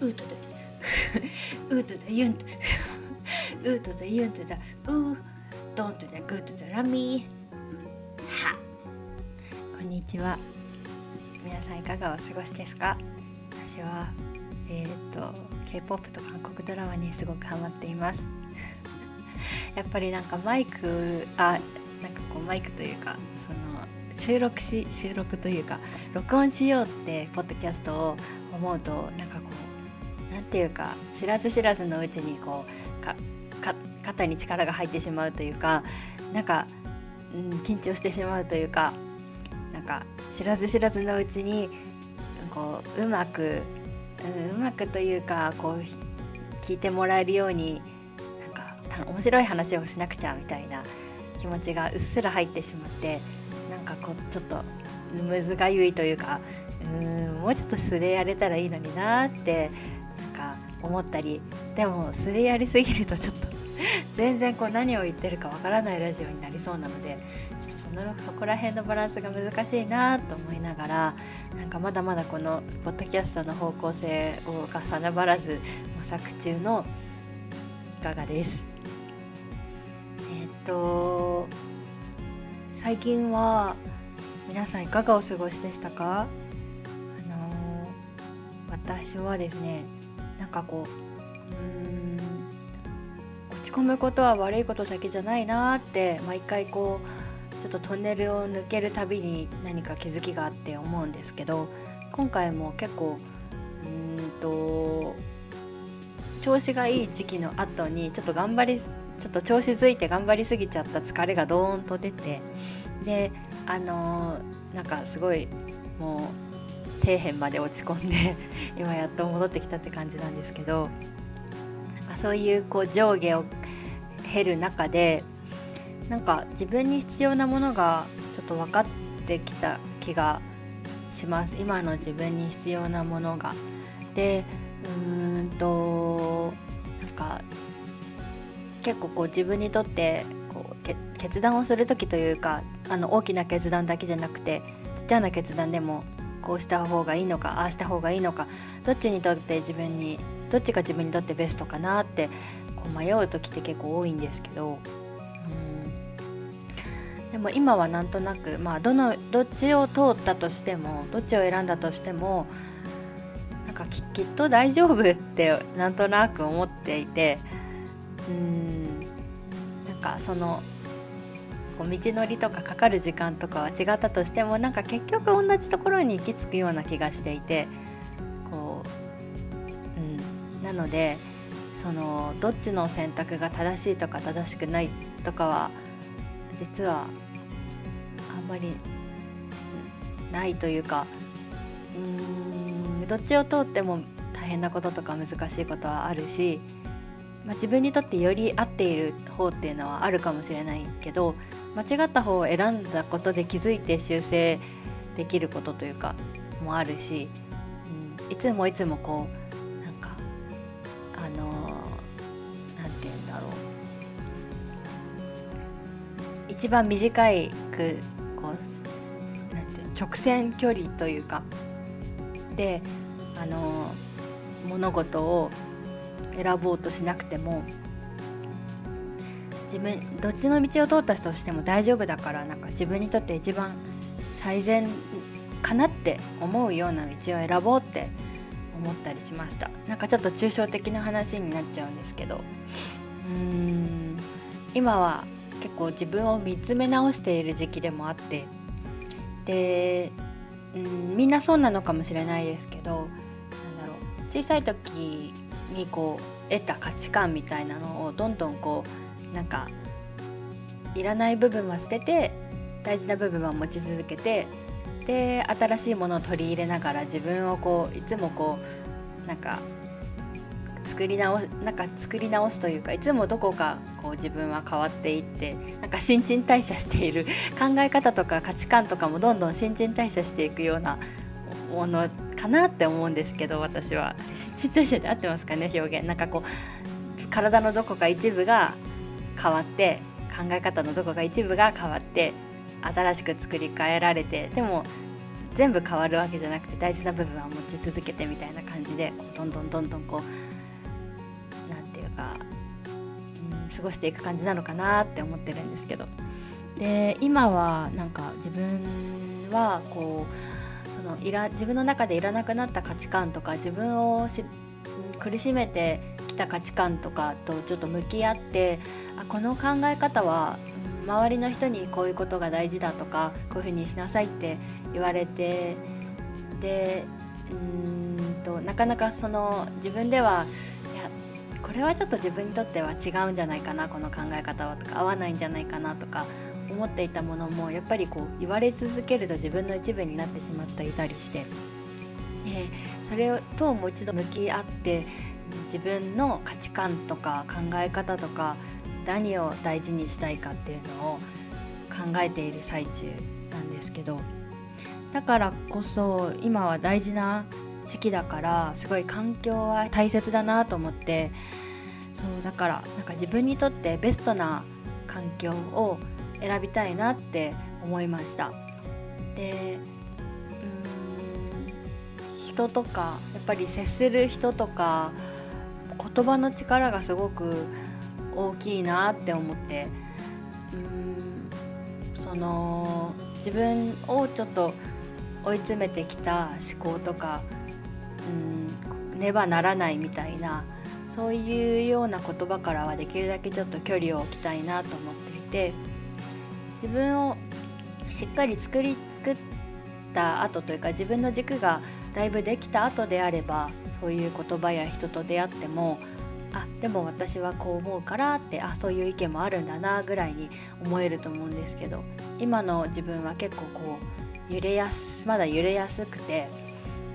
ウートだウートだユントウートだユントだウードントだグートだラミー。は。こんにちは。皆さんいかがお過ごしですか？私はえっ、ー、と K-POP と韓国ドラマにすごくハマっています。やっぱりなんかマイクあなんかこうマイクというかその収録し収録というか録音しようってポッドキャストを思うとなんかこうなんていうか知らず知らずのうちにこうか肩に力が入ってしまうというかなんか、うん、緊張してしまうというかなんか知らず知らずのうちにこううまく、うん、うまくというかこう聞いてもらえるようになんか面白い話をしなくちゃみたいな気持ちがうっすら入ってしまってなんかこうちょっとむずがゆいというかうんもうちょっと素でやれたらいいのになって思ったりでも素でやりすぎるとちょっと 全然こう何を言ってるかわからないラジオになりそうなのでちょっとそのそこら辺のバランスが難しいなと思いながらなんかまだまだこのポッドキャストの方向性をが定まらず模索中のいかがです？えっと最近は皆さんいかがお過ごしでしたか？あのー、私はですねなんかこううん落ち込むことは悪いことだけじゃないなって毎回こうちょっとトンネルを抜けるたびに何か気づきがあって思うんですけど今回も結構うんと調子がいい時期の後にちょっと頑張りちょっと調子づいて頑張りすぎちゃった疲れがドーンと出てであのー、なんかすごいもう底辺まで落ち込んで 今やっと戻ってきたって感じなんですけどそういうこう上下を経る中でなんか自分に必要なものがちょっと分かってきた気がします今の自分に必要なものが。でうーんとなんか結構こう自分にとってこう決断をする時というかあの大きな決断だけじゃなくてちっちゃな決断でもこうした方がいいのかああした方がいいのかどっちにとって自分にどっちが自分にとってベストかなってこう迷う時って結構多いんですけどうんでも今はなんとなくまあどのどっちを通ったとしてもどっちを選んだとしてもなんかききっと大丈夫ってなんとなく思っていて。うんなんかそのこう道のりとかかかる時間とかは違ったとしてもなんか結局同じところに行き着くような気がしていてこう、うん、なのでそのどっちの選択が正しいとか正しくないとかは実はあんまりないというかうーんどっちを通っても大変なこととか難しいことはあるしまあ、自分にとってより合っている方っていうのはあるかもしれないけど間違った方を選んだことで気づいて修正できることというかもあるし、うん、いつもいつもこうなんかあの何て言うんだろう。一番短いくこうなんて直線距離というかであの物事を選ぼうとしなくても自分どっちの道を通った人としても大丈夫だからなんか自分にとって一番最善かなって思うような道を選ぼうって思ったりしました。なんかちょっと抽象的な話になっちゃうんですけど。うーん。今は結構自分を見つめ直している時期でもあって。でうんみんなそうなのかもしれないですけどなんだろう。小さい時にこう得た価値観みたいなのをどんどんこうなんかいらない部分は捨てて大事な部分は持ち続けてで新しいものを取り入れながら自分をこういつもこうなんか作り直なんか作り直すというかいつもどこかこう自分は変わっていってなんか新陳代謝している 考え方とか価値観とかもどんどん新陳代謝していくようなものかなって思うんですけど私は。新陳代謝で合ってますかね表現。なんかこう体のどこか一部が変わって考え方のどこか一部が変わって新しく作り変えられてでも全部変わるわけじゃなくて大事な部分は持ち続けてみたいな感じでどんどんどんどんこう何て言うか、うん、過ごしていく感じなのかなって思ってるんですけど。で今はなんか自分はこうそのいら自分の中でいらなくなった価値観とか自分を苦しめてた価値観とかとちょっと向き合ってあこの考え方は周りの人にこういうことが大事だとかこういうふうにしなさいって言われてでうんとなかなかその自分ではいやこれはちょっと自分にとっては違うんじゃないかなこの考え方はとか合わないんじゃないかなとか思っていたものもやっぱりこう言われ続けると自分の一部になってしまっていたりして。でそれともう一度向き合って自分の価値観とか考え方とか何を大事にしたいかっていうのを考えている最中なんですけどだからこそ今は大事な時期だからすごい環境は大切だなと思ってそうだからなんか自分にとってベストな環境を選びたいなって思いました。で人とかやっぱり接する人とか言葉の力がすごく大きいなって思ってうんその自分をちょっと追い詰めてきた思考とかうんねばならないみたいなそういうような言葉からはできるだけちょっと距離を置きたいなと思っていて自分をしっかり作り作った後というか自分の軸がだいぶできた後であればそういう言葉や人と出会ってもあでも私はこう思うからってあそういう意見もあるんだなぐらいに思えると思うんですけど今の自分は結構こう揺れやすまだ揺れやすくて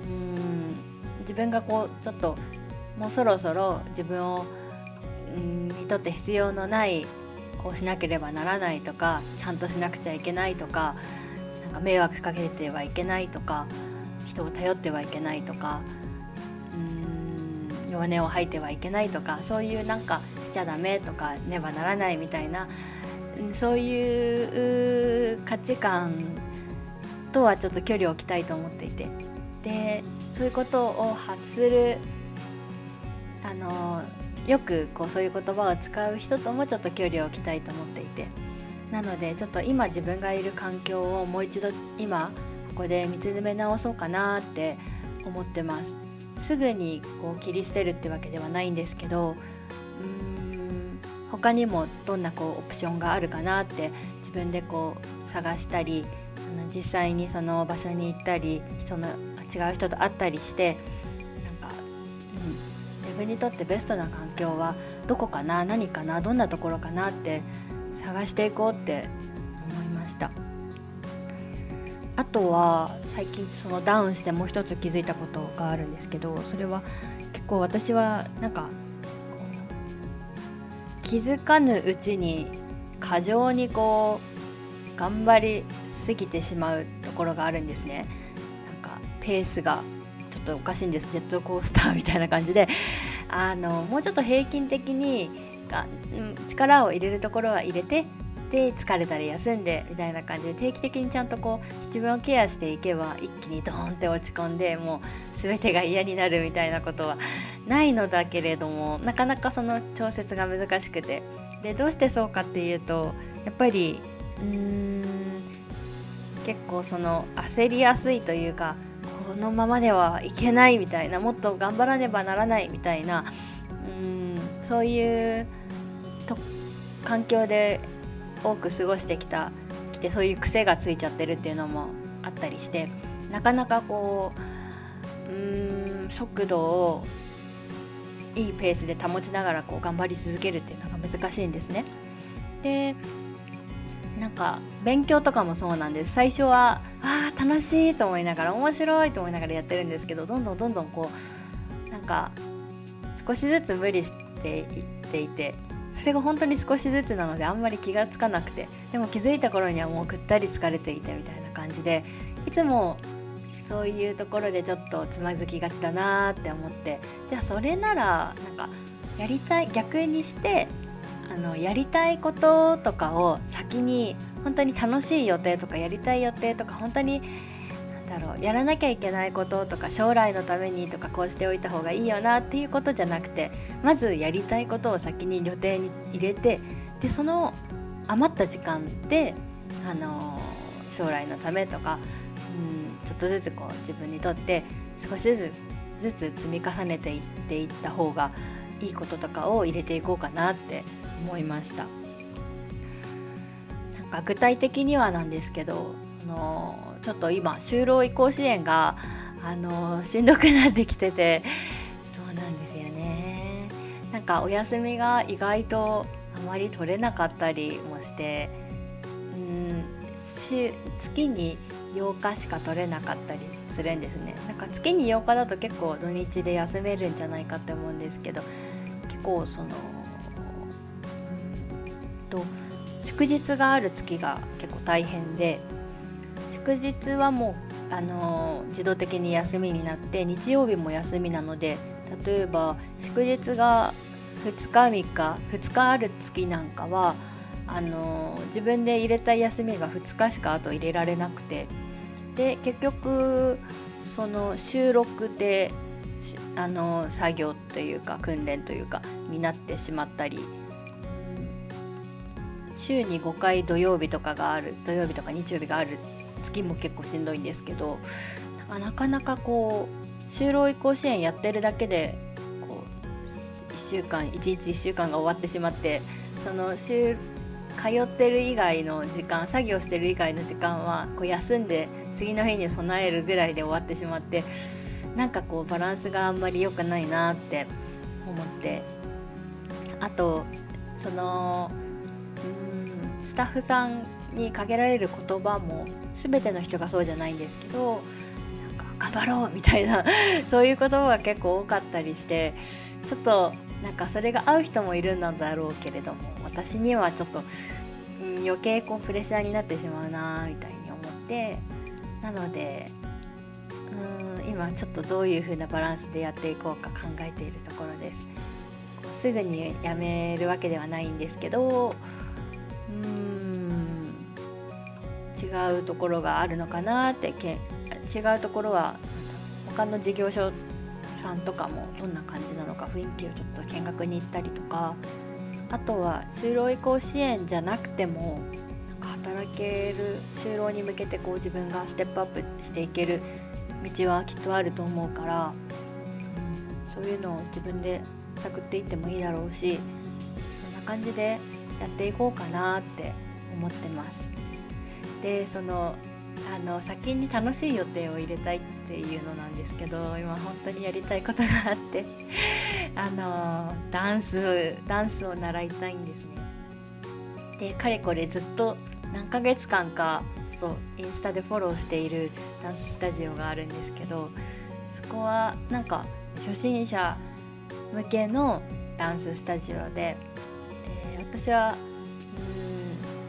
うん自分がこうちょっともうそろそろ自分をんにとって必要のないこうしなければならないとかちゃんとしなくちゃいけないとかか迷惑かけてはいけないとか人を頼ってはいけないとかうん弱音を吐いてはいけないとかそういうなんかしちゃダメとかねばならないみたいなそういう価値観とはちょっと距離を置きたいと思っていて。でそういうことを発するあのよくこうそういう言葉を使う人ともちょっと距離を置きたいと思っていて。なのでちょっと今自分がいる環境をもう一度今ここで見つめ直そうかなって思ってます。すぐにこう切り捨てるってわけではないんですけどうーん他にもどんなこうオプションがあるかなって自分でこう探したりあの実際にその場所に行ったり人の違う人と会ったりしてなんか、うん、自分にとってベストな環境はどこかな何かなどんなところかなって探していこうって思いました。あとは最近そのダウンしてもう一つ気づいたことがあるんですけどそれは結構私はなんか気づかぬうちに過剰にこう頑張りすぎてしまうところがあるんですね。なんかペースがちょっとおかしいんです。ジェットコースターみたいな感じで。あのもうちょっと平均的にが、うん、力を入れるところは入れてで疲れたり休んでみたいな感じで定期的にちゃんとこう自分をケアしていけば一気にドーンって落ち込んでもう全てが嫌になるみたいなことはないのだけれどもなかなかその調節が難しくて。でどうしてそうかっていうとやっぱりうーん結構その焦りやすいというかこのままではいけないみたいなもっと頑張らねばならないみたいなそういうと環境で多く過ごしてきたきてそういう癖がついちゃってるっていうのもあったりしてなかなかこううん速度をいいペースで保ちながらこう頑張り続けるっていうのが難しいんですね。でなんか勉強とかもそうなんです最初はあ楽しいと思いながら面白いと思いながらやってるんですけどどんどんどんどんこうなんか少しずつ無理していっていてそれが本当に少しずつなのであんまり気が付かなくてでも気づいた頃にはもうぐったり疲れていてみたいな感じでいつもそういうところでちょっとつまずきがちだなって思ってじゃあそれならなんかやりたい逆にしてあのやりたいこととかを先に本当に楽しい予定とかやりたい予定とか本当にだろうやらなきゃいけないこととか将来のためにとかこうしておいた方がいいよなっていうことじゃなくてまずやりたいことを先に予定に入れてでその余った時間で、あの将来のためとか、うん、ちょっとずつこう自分にとって少しずつずつ積み重ねていっていった方がいいこととかを入れていこうかなって思いました。なんか具体的にはなんですけどあのちょっと今就労移行支援があのしんどくなってきててそうなんですよね。なんかお休みが意外とあまり取れなかったりもしてうん月に8日しか取れなかったりするんですね。なんか月に8日だと結構土日で休めるんじゃないかって思うんですけど結構そのと祝日がある月が結構大変で祝日はもうあの自動的に休みになって日曜日も休みなので例えば祝日が2日3日2日ある月なんかはあの自分で入れた休みが2日しかあと入れられなくてで結局その収録であの作業というか訓練というかになってしまったり週に5回土曜日とかがある土曜日とか日曜日がある月も結構しんどいんですけどなかなかこう就労移行支援やってるだけでこう1週間1日1週間が終わってしまってその週通ってる以外の時間作業してる以外の時間はこう休んで次の日に備えるぐらいで終わってしまってなんかこうバランスがあんまり良くないなって思って。あとそのスタッフさんにかけられる言葉も全ての人がそうじゃないんですけどなんか頑張ろうみたいな そういう言葉が結構多かったりしてちょっとなんかそれが合う人もいるんだろうけれども私にはちょっと、うん、余計こうプレッシャーになってしまうなみたいに思ってなのでうん今ちょっとどういう風なバランスでやっていこうか考えているところです。すぐにやめるわけではないんですけどうん違うところがあるのかなってけ違うところは他の事業所さんとかもどんな感じなのか雰囲気をちょっと見学に行ったりとかあとは就労移行支援じゃなくてもなんか働ける就労に向けてこう自分がステップアップしていける道はきっとあると思うから、うん、そういうのを自分で探っていってもいいだろうしそんな感じでやっていこうかなって思ってます。でそのあの先に楽しい予定を入れたいっていうのなんですけど今本当にやりたいことがあって あのダンスダンスを習いたいんですね。でかれこれずっと何ヶ月間かそうインスタでフォローしているダンススタジオがあるんですけどそこはなんか初心者向けのダンススタジオでで私は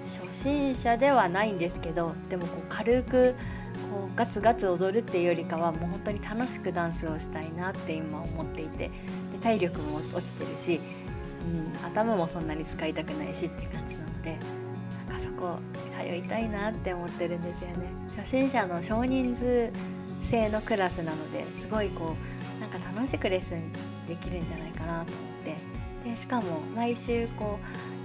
初心者ではないんですけどでもこう軽くこうガツガツ踊るっていうよりかはもう本当に楽しくダンスをしたいなって今思っていてで体力も落ちてるし、うん、頭もそんなに使いたくないしって感じなのでなんかそこ通いたいなって思ってるんですよね。初心者の少人数制のクラスなのですごいこうなんか楽しくレッスンできるんじゃないかなと思ってでしかも毎週こ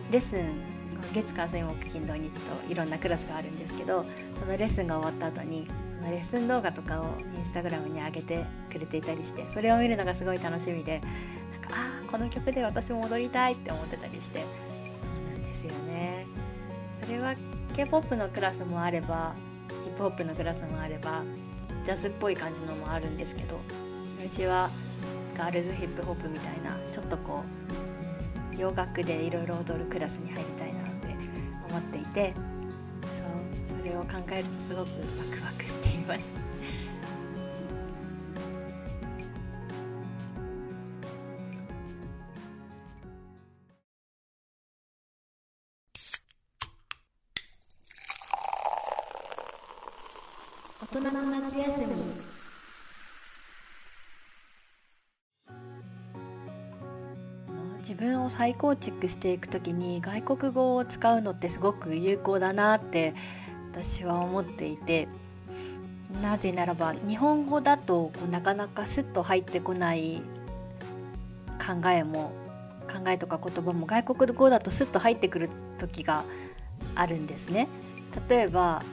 うレッスン月火水木金土日といろんなクラスがあるんですけどそのレッスンが終わった後にそのレッスン動画とかをインスタグラムに上げてくれていたりしてそれを見るのがすごい楽しみでなんかああこの曲で私も踊りたいって思ってたりしてそうなんですよね。それは K-POP のクラスもあればヒップホップのクラスもあればジャズっぽい感じのもあるんですけど私はガールズヒップホップみたいなちょっとこう洋楽でいろいろ踊るクラスに入りたい思っていてそうそれを考えるとすごくワクワクしています。大人の夏休み自分を再構築していく時に外国語を使うのってすごく有効だなって私は思っていてなぜならば日本語だとこうなかなかスッと入ってこない考えも考えとか言葉も外国語だとスッと入ってくる時があるんですね。例えば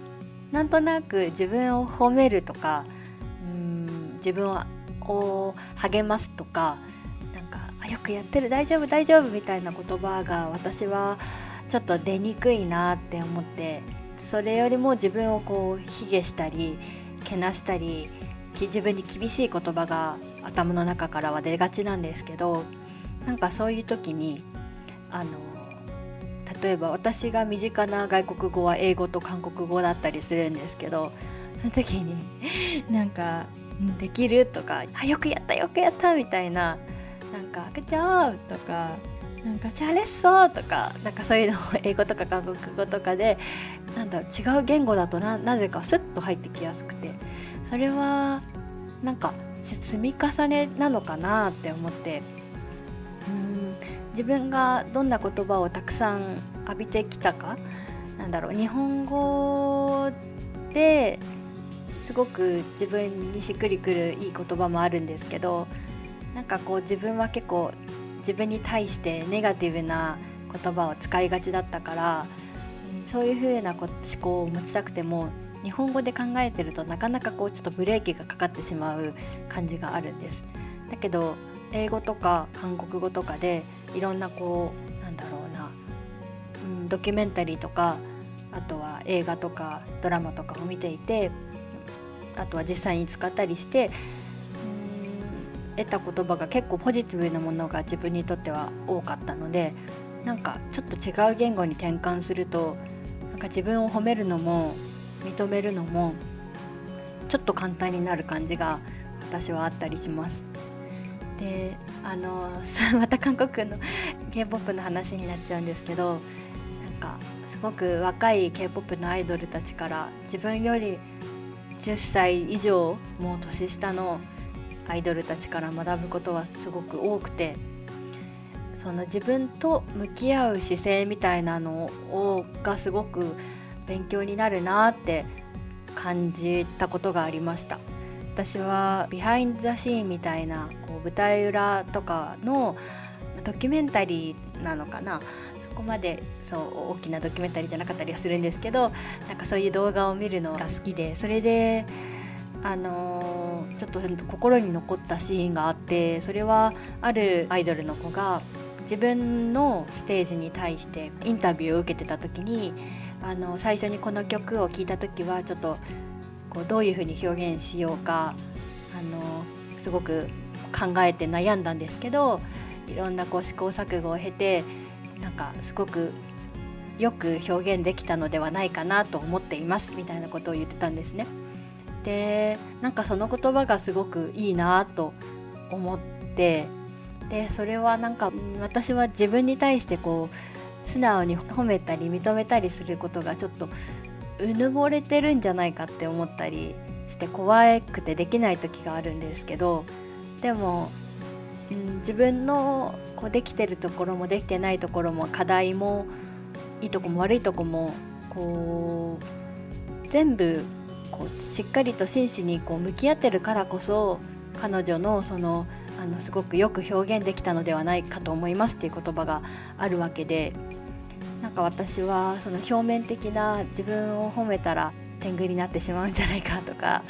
なんとなく自分を褒めるとかうん自分を励ますとかよくやってる大丈夫大丈夫みたいな言葉が私はちょっと出にくいなって思ってそれよりも自分をこう卑下したりけなしたり自分に厳しい言葉が頭の中からは出がちなんですけどなんかそういう時にあの例えば私が身近な外国語は英語と韓国語だったりするんですけどその時になんか「できる?」とか「あよくやったよくやった」みたいななんか「グッジョブ」とかなんか「チャレッソ」とかなんかそういうのを英語とか韓国語とかでなんだ違う言語だとななぜかスッと入ってきやすくて。それはなんか積み重ねなのかなって思って。うん。自分がどんな言葉をたくさん浴びてきたか。なんだろう日本語ですごく自分にしっくりくるいい言葉もあるんですけどなんかこう自分は結構自分に対してネガティブな言葉を使いがちだったからそういう風な思考を持ちたくても日本語で考えてるとなかなかこうちょっとブレーキがかかってしまう感じがあるんです。だけど英語とか韓国語とかでいろんなこうなんだろうな、うん、ドキュメンタリーとかあとは映画とかドラマとかを見ていてあとは実際に使ったりして得た言葉が結構ポジティブなものが自分にとっては多かったのでなんかちょっと違う言語に転換するとなんか自分を褒めるのも認めるのもちょっと簡単になる感じが私はあったりします。であの また韓国の k p o p の話になっちゃうんですけどなんかすごく若い k p o p のアイドルたちから自分より10歳以上もう年下のアイドルたちから学ぶことはすごく多くてその自分と向き合う姿勢みたいなのをがすごく勉強になるなって感じたことがありました。私はビハインド・ザ・シーンみたいなこう舞台裏とかのドキュメンタリーなのかな。そこまでそう大きなドキュメンタリーじゃなかったりはするんですけどなんかそういう動画を見るのが好きでそれであのー、ちょっと心に残ったシーンがあってそれはあるアイドルの子が自分のステージに対してインタビューを受けてた時にあの最初にこの曲を聴いた時はちょっとこうどういうふうに表現しようかあのすごく考えて悩んだんですけどいろんなこう試行錯誤を経てなんかすごくよく表現できたのではないかなと思っていますみたいなことを言ってたんですね。でなんかその言葉がすごくいいなと思ってでそれはなんか私は自分に対してこう素直に褒めたり認めたりすることがちょっとうぬぼれてるんじゃないかって思ったりして怖くてできない時があるんですけどでも、うん、自分のこうできてるところもできてないところも課題もいいとこも悪いとこもこう全部こうしっかりと真摯にこう向き合ってるからこそ彼女のそのあのすごくよく表現できたのではないかと思いますっていう言葉があるわけでなんか私はその表面的な自分を褒めたら天狗になってしまうんじゃないかとか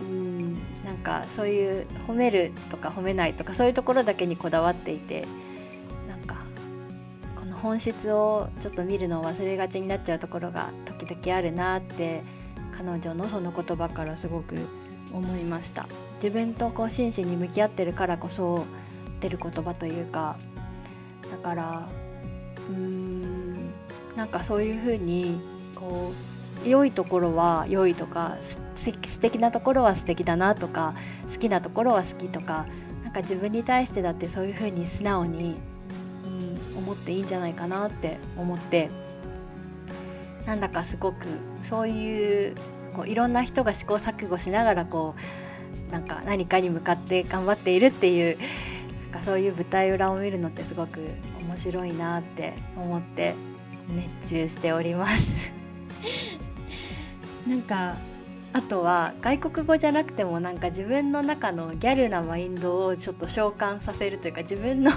うんなんかそういう褒めるとか褒めないとかそういうところだけにこだわっていてなんかこの本質をちょっと見るのを忘れがちになっちゃうところが時々あるなって彼女のその言葉からすごく思いました。自分とこう真摯に向き合ってるからこそ出る言葉というかだからうーんなんかそういうふうにこう良いところは良いとか素敵なところは素敵だなとか好きなところは好きとかなんか自分に対してだってそういうふうに素直に、うん、思っていいんじゃないかなって思ってなんだかすごくそういうこういろんな人が試行錯誤しながらこうなんか何かに向かって頑張っているっていうなんかそういう舞台裏を見るのってすごく面白いなって思って熱中しております。なんかあとは外国語じゃなくてもなんか自分の中のギャルなマインドをちょっと召喚させるというか自分の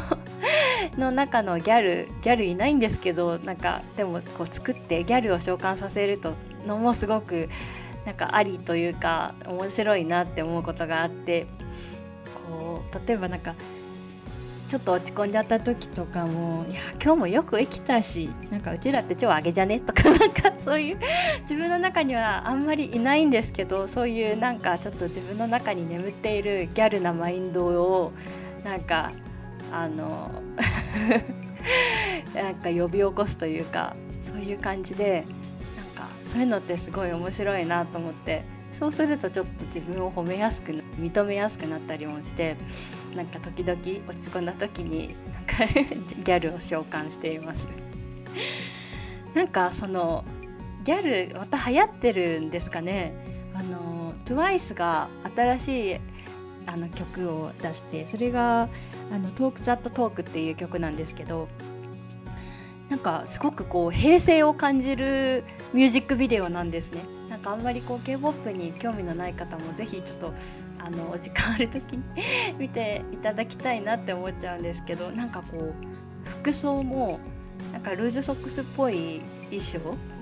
の中のギャルギャルいないんですけどなんかでもこう作ってギャルを召喚させるとのもすごくなんかありというか面白いなって思うことがあってこう例えばなんかちょっと落ち込んじゃった時とかも「いや今日もよく生きたしなんかうちらって超あげじゃね?」とか なんかそういう自分の中にはあんまりいないんですけどそういうなんかちょっと自分の中に眠っているギャルなマインドをなんかあの なんか呼び起こすというかそういう感じでそういうのってすごい面白いなと思ってそうするとちょっと自分を褒めやすく認めやすくなったりもしてなんか時々落ち込んだ時になんか ギャルを召喚しています。なんかそのギャルまた流行ってるんですかね。あの TWICE が新しいあの曲を出してそれが「あのトーク・ザット・トーク」っていう曲なんですけどなんかすごくこう平成を感じるミュージックビデオなんですね。なんかあんまりこう K-POP に興味のない方もぜひちょっとあのお時間ある時に 見ていただきたいなって思っちゃうんですけどなんかこう服装もなんかルーズソックスっぽい衣装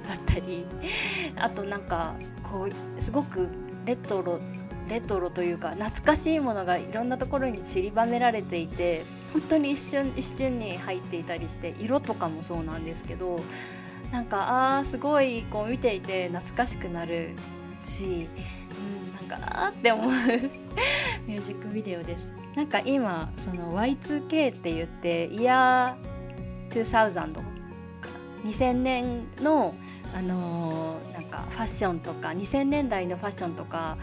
だったり あとなんかこうすごくレトロレトロというか懐かしいものがいろんなところに散りばめられていて本当に一瞬一瞬に入っていたりして色とかもそうなんですけどなんかあーすごいこう見ていて懐かしくなるし、うん、なんかあーって思う ミュージックビデオです。なんか今その Y2K って言ってイヤー2000 2000年のあのー、なんかファッションとか2000年代のファッションとか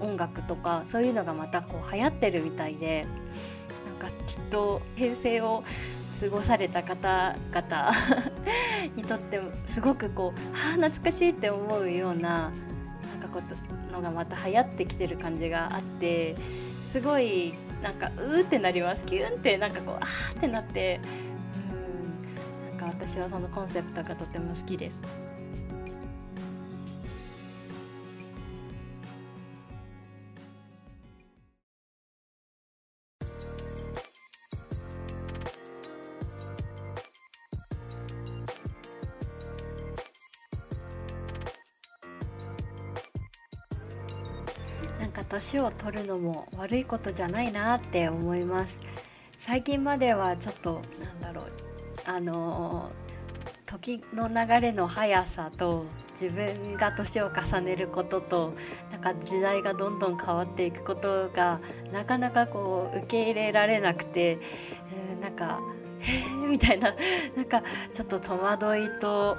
音楽とかそういうのがまたこう流行ってるみたいでなんかきっと平成を過ごされた方々 にとってもすごくこうはあ懐かしいって思うようななんかことのがまた流行ってきてる感じがあってすごいなんかうーってなりますキュンってなんかこうあーってなってうんなんか私はそのコンセプトがとても好きです。年を取るのも悪いことじゃないなって思います。最近まではちょっとなんだろう。あの時の流れの速さと自分が年を重ねることとなんか時代がどんどん変わっていくことがなかなかこう受け入れられなくて、えー、なんか「へえ」みたいな。なんかちょっと戸惑いと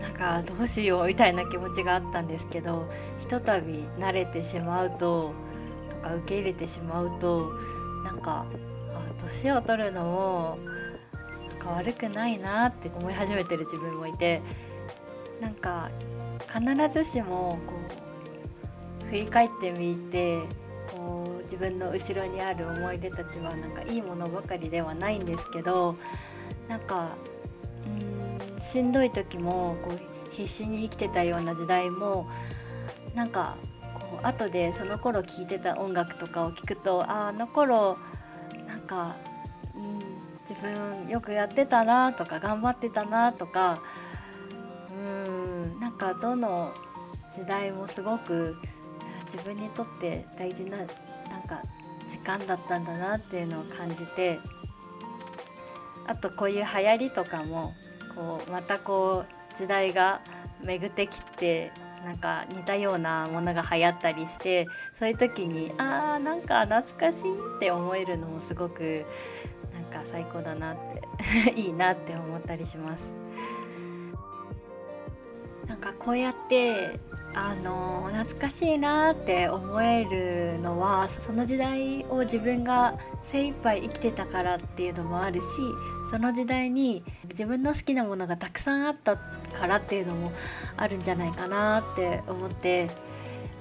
なんかどうしようみたいな気持ちがあったんですけどとたび慣れてしまうととか受け入れてしまうとなんか年を取るのもなんか悪くないなって思い始めてる自分もいてなんか必ずしもこう振り返ってみてこう自分の後ろにある思い出たちはなんかいいものばかりではないんですけどなんかしんどい時もこう必死に生きてたような時代もなんかこう後でその頃聴いてた音楽とかを聞くとああの頃なんか、うん、自分よくやってたなとか頑張ってたなとかうんなんかどの時代もすごく自分にとって大事ななんか時間だったんだなっていうのを感じてあとこういう流行りとかもこうまたこう時代が巡ってきてなんか似たようなものが流行ったりしてそういう時にあーなんか懐かしいって思えるのもすごくなんか最高だなって いいなって思ったりします。なんかこうやってあの懐かしいなって思えるのはその時代を自分が精一杯生きてたからっていうのもあるしその時代に自分の好きなものがたくさんあったからっていうのもあるんじゃないかなって思って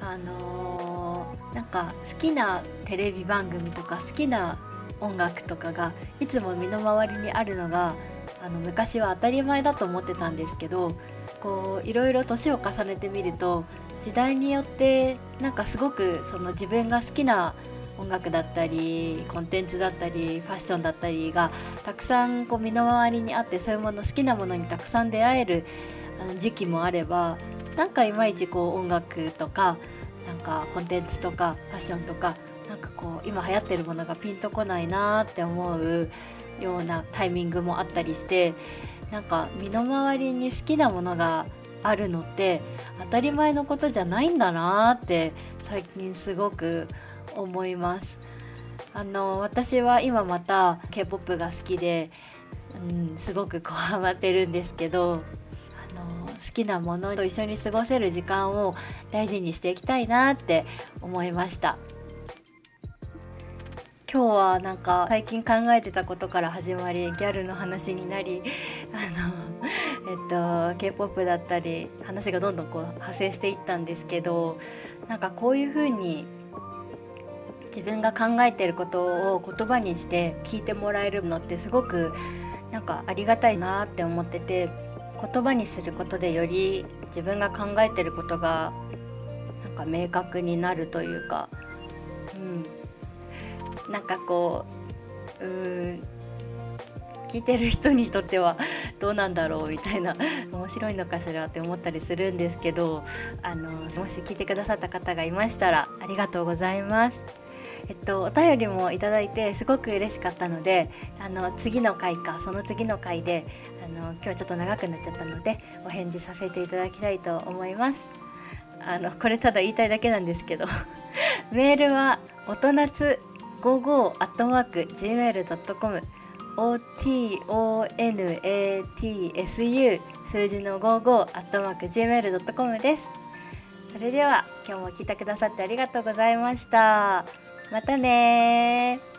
あのー、なんか好きなテレビ番組とか好きな音楽とかがいつも身の回りにあるのがあの昔は当たり前だと思ってたんですけどこういろいろ年を重ねてみると時代によってなんかすごくその自分が好きな音楽だったりコンテンツだったりファッションだったりがたくさんこう身の回りにあってそういうもの好きなものにたくさん出会える時期もあればなんかいまいちこう音楽とかなんかコンテンツとかファッションとかなんかこう今流行ってるものがピンとこないなって思うようなタイミングもあったりしてなんか身の回りに好きなものがあるのって当たり前のことじゃないんだなって最近すごく思います。あの私は今また K-POP が好きで、うん、すごくこうハマってるんですけどあの好きなものと一緒に過ごせる時間を大事にしていきたいなって思いました。今日はなんか最近考えてたことから始まりギャルの話になり あの、えっと、k p o p だったり話がどんどんこう派生していったんですけどなんかこういう風に自分が考えてることを言葉にして聞いてもらえるのってすごくなんかありがたいなって思ってて言葉にすることでより自分が考えてることがなんか明確になるというか、うん、なんかこううん聞いてる人にとってはどうなんだろうみたいな面白いのかしらって思ったりするんですけどあのもし聞いてくださった方がいましたらありがとうございます。えっと、お便りもいただいてすごく嬉しかったのであの次の回かその次の回であの今日ちょっと長くなっちゃったのでお返事させていただきたいと思います。あのこれただ言いたいだけなんですけど メールはおとなつ55アットマーク gmail.com otonatsu 数字の55アットマーク gmail.com ですそれでは今日も聞いてくださってありがとうございましたまたね